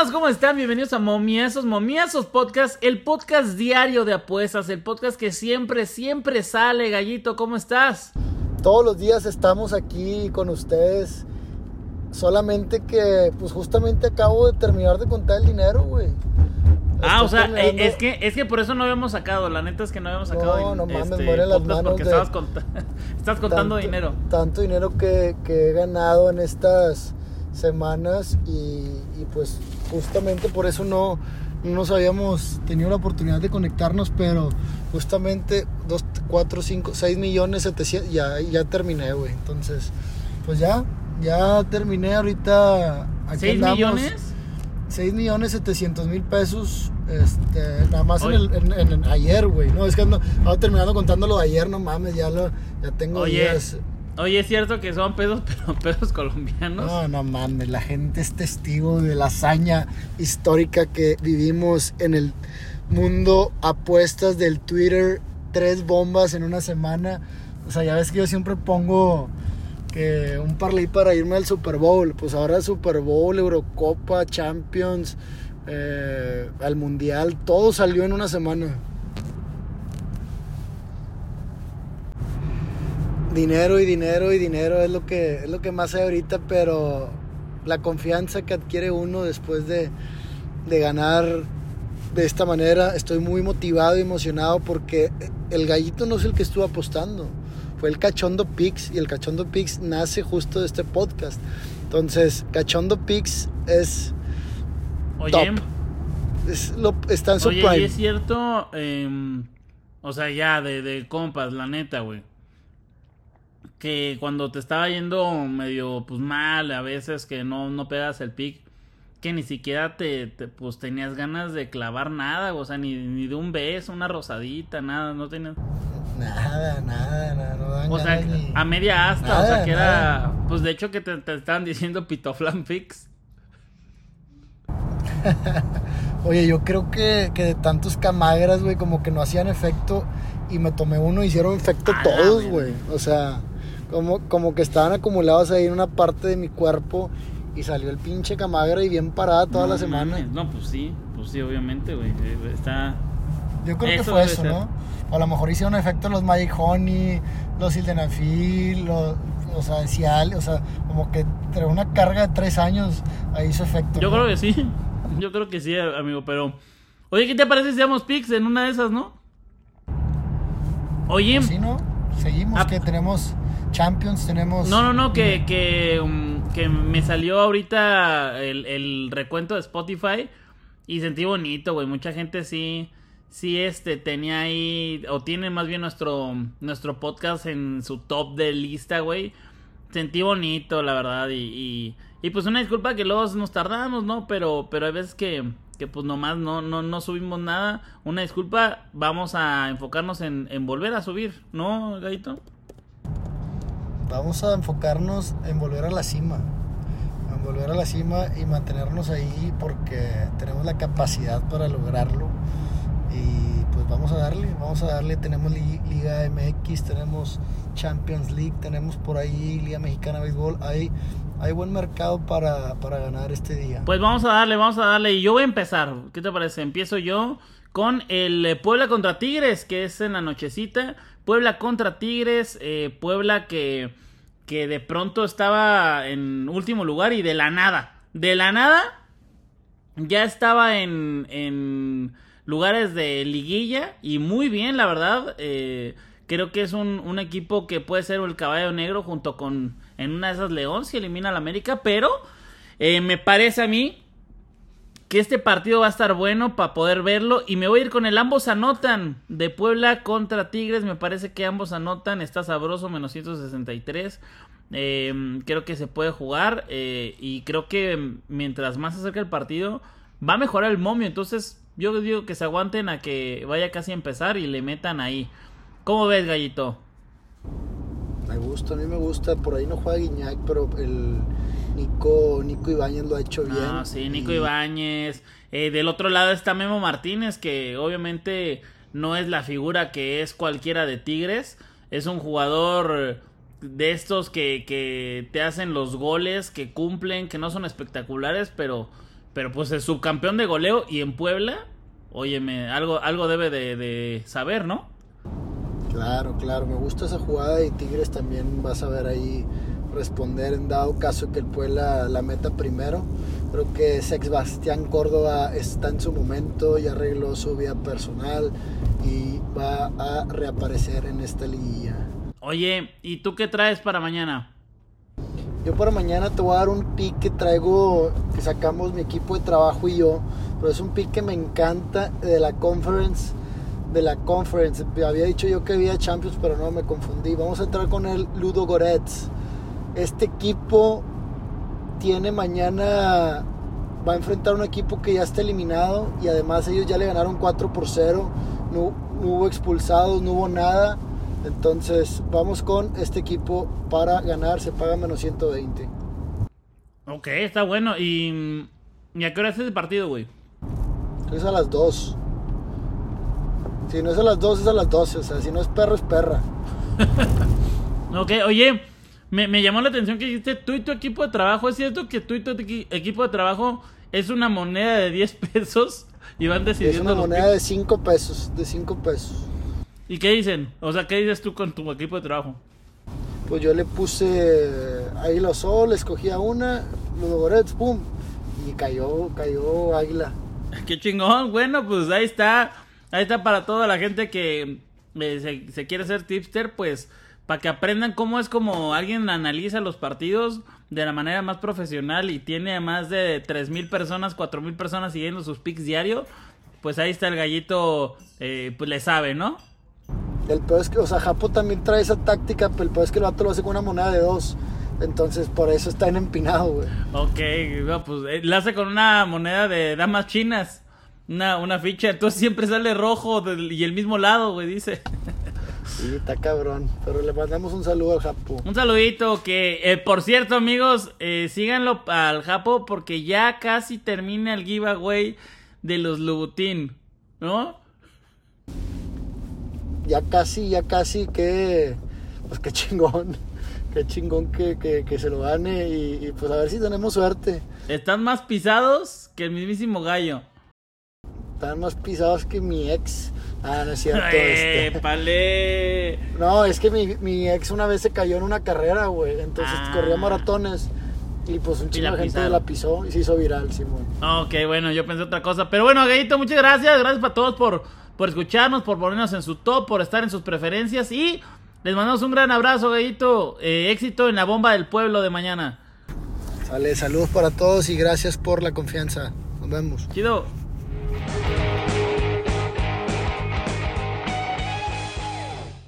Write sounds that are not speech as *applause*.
hermanos, ¿cómo están? Bienvenidos a Momiazos, Momiazos Podcast, el podcast diario de apuestas, el podcast que siempre, siempre sale. Gallito, ¿cómo estás? Todos los días estamos aquí con ustedes. Solamente que, pues justamente acabo de terminar de contar el dinero, güey. Ah, Estoy o sea, terminando- eh, es que, es que por eso no habíamos sacado, la neta es que no habíamos sacado No, no mames, este, mueren las manos porque de- estabas, conta- *laughs* estás contando tanto- dinero. Tanto dinero que, que he ganado en estas semanas y, y pues justamente por eso no, no nos habíamos tenido la oportunidad de conectarnos, pero justamente 2, 4, 5, 6 millones 700, ya, ya terminé, güey. Entonces, pues ya, ya terminé ahorita. Aquí ¿Seis andamos. millones? 6 millones 700 mil pesos, este, nada más en el, en, en- en ayer, güey. No, es que ando, ando terminando contando lo de ayer, no mames, ya, lo, ya tengo Oye, días. Oye, es cierto que son pesos, *laughs* pero pesos colombianos. No, no mames, la gente es testigo de la hazaña histórica que vivimos en el mundo apuestas del Twitter. Tres bombas en una semana. O sea, ya ves que yo siempre pongo que un parlay para irme al Super Bowl. Pues ahora Super Bowl, Eurocopa, Champions, eh, al Mundial, todo salió en una semana. Dinero y dinero y dinero es lo que es lo que más hay ahorita, pero la confianza que adquiere uno después de, de ganar de esta manera, estoy muy motivado y emocionado porque el gallito no es el que estuvo apostando, fue el Cachondo Pix y el Cachondo Pix nace justo de este podcast. Entonces, Cachondo Pix es, Oye, top. es lo, está en su oye, y es cierto, em, o sea, ya de, de compas, la neta, güey. Que cuando te estaba yendo medio pues mal, a veces que no, no pegas el pick, que ni siquiera te, te, pues tenías ganas de clavar nada, o sea, ni, ni de un beso, una rosadita, nada, no tenías. Nada, nada, nada, no dan O sea, ni- a media asta, o sea, Nada, que era, pues de hecho que te, te estaban diciendo pitoflan fix. *laughs* Oye, yo creo que, que de tantos camagras, güey, como que no hacían efecto y me tomé uno hicieron efecto todos, güey. O sea, como, como que estaban acumulados ahí en una parte de mi cuerpo y salió el pinche camagra y bien parada toda No la semana. No, pues sí, pues sí, obviamente, güey. eh, Está. Yo creo que fue eso, ser. ¿no? O a lo mejor hicieron efecto los Magic Honey, los Sildenafil, los, o sea, Cial, o sea, como que entre una carga de tres años ahí hizo efecto. Yo ¿no? creo que sí. *laughs* Yo creo que sí, amigo, pero. Oye, ¿qué te parece si damos picks en una de esas, no? Oye. Pues Sí, ¿no? Seguimos, Ah. que tenemos Champions, tenemos... No, no, no, que, que, um, que me salió ahorita el, el recuento de Spotify y sentí bonito, güey. Mucha gente sí, sí, este, tenía ahí, o tiene más bien nuestro, nuestro podcast en su top de lista, güey. Sentí bonito, la verdad, y, y, y pues una disculpa que luego nos tardamos, ¿no? Pero, pero hay veces que, que pues nomás no, no, no subimos nada. Una disculpa, vamos a enfocarnos en, en volver a subir, ¿no, Gallito? Vamos a enfocarnos en volver a la cima. En volver a la cima y mantenernos ahí porque tenemos la capacidad para lograrlo. Y pues vamos a darle, vamos a darle. Tenemos Li- Liga MX, tenemos Champions League, tenemos por ahí Liga Mexicana de Béisbol. Hay, hay buen mercado para, para ganar este día. Pues vamos a darle, vamos a darle. Y yo voy a empezar. ¿Qué te parece? Empiezo yo con el eh, Puebla contra Tigres, que es en la nochecita. Puebla contra Tigres. eh, Puebla que, que de pronto estaba en último lugar y de la nada. De la nada ya estaba en, en lugares de liguilla y muy bien, la verdad. eh, creo que es un, un equipo que puede ser el caballo negro junto con en una de esas León si elimina al América, pero me parece a mí que este partido va a estar bueno para poder verlo y me voy a ir con el ambos anotan de Puebla contra Tigres, me parece que ambos anotan, está sabroso menos 163. Eh, creo que se puede jugar eh, y creo que mientras más se acerca el partido va a mejorar el momio. Entonces yo digo que se aguanten a que vaya casi a empezar y le metan ahí. ¿Cómo ves, Gallito? Me gusta, a mí me gusta. Por ahí no juega Guiñac, pero el Nico, Nico Ibáñez lo ha hecho bien. Ah, sí, Nico Y- Ibáñez. Eh, del otro lado está Memo Martínez, que obviamente no es la figura que es cualquiera de Tigres. Es un jugador de estos que, que te hacen los goles, que cumplen, que no son espectaculares, pero, pero pues es subcampeón de goleo y en Puebla, óyeme, algo, algo debe de, de saber, ¿no? Claro, claro, me gusta esa jugada y Tigres también vas a ver ahí responder en dado caso que el Puebla la meta primero. Creo que Sebastián Córdoba está en su momento y arregló su vida personal y va a reaparecer en esta liguilla. Oye, ¿y tú qué traes para mañana? Yo para mañana te voy a dar un pick que traigo, que sacamos mi equipo de trabajo y yo, pero es un pick que me encanta de la conference, de la conference. Había dicho yo que había Champions, pero no me confundí. Vamos a entrar con el Ludo Goretz. Este equipo tiene mañana, va a enfrentar un equipo que ya está eliminado y además ellos ya le ganaron 4 por 0. No, no hubo expulsados, no hubo nada. Entonces vamos con este equipo para ganar, se paga menos 120. Ok, está bueno. ¿Y, ¿y a qué hora es ese partido, güey? Es a las 2. Si no es a las 2, es a las 12. O sea, si no es perro, es perra. *laughs* ok, oye, me, me, llamó la atención que dijiste tú y tu equipo de trabajo. ¿Es cierto que tú y tu equipo de trabajo es una moneda de 10 *laughs* pesos? Y van decidiendo. Es una moneda de 5 pesos. De 5 pesos. ¿Y qué dicen? O sea, ¿qué dices tú con tu equipo de trabajo? Pues yo le puse Águila Sol, escogía una, Ludogorets, pum, y cayó, cayó Águila. *laughs* Qué chingón, bueno, pues ahí está, ahí está para toda la gente que eh, se, se, quiere ser tipster, pues para que aprendan cómo es como alguien analiza los partidos de la manera más profesional y tiene a más de tres mil personas, cuatro mil personas siguiendo sus picks diario, pues ahí está el gallito, eh, pues le sabe, ¿no? El peor es que, o sea, Japo también trae esa táctica, pero el peor es que el vato lo hace con una moneda de dos. Entonces, por eso está en empinado, güey. Ok, no, pues eh, lo hace con una moneda de damas chinas. Una, una ficha. Entonces siempre sale rojo del, y el mismo lado, güey, dice. *laughs* Sí, está cabrón. Pero le mandamos un saludo al Japo. Un saludito que, eh, por cierto, amigos, eh, síganlo al Japo porque ya casi termina el giveaway de los Lubutín, ¿no? ya casi, ya casi que, pues qué chingón, *laughs* qué chingón que, que, que se lo gane y, y, pues a ver si tenemos suerte. Están más pisados que el mismísimo gallo. Están más pisados que mi ex. Ah, no es cierto. este. No, es que mi, mi, ex una vez se cayó en una carrera, güey. Entonces Ah. corría maratones. Y pues un chingo la de gente la pisó y se hizo viral, Simón. Ok, bueno, yo pensé otra cosa. Pero bueno, Gallito, muchas gracias. Gracias para todos por, por escucharnos, por ponernos en su top, por estar en sus preferencias. Y les mandamos un gran abrazo, Gallito. Eh, éxito en la bomba del pueblo de mañana. Sale, saludos para todos y gracias por la confianza. Nos vemos. Chido.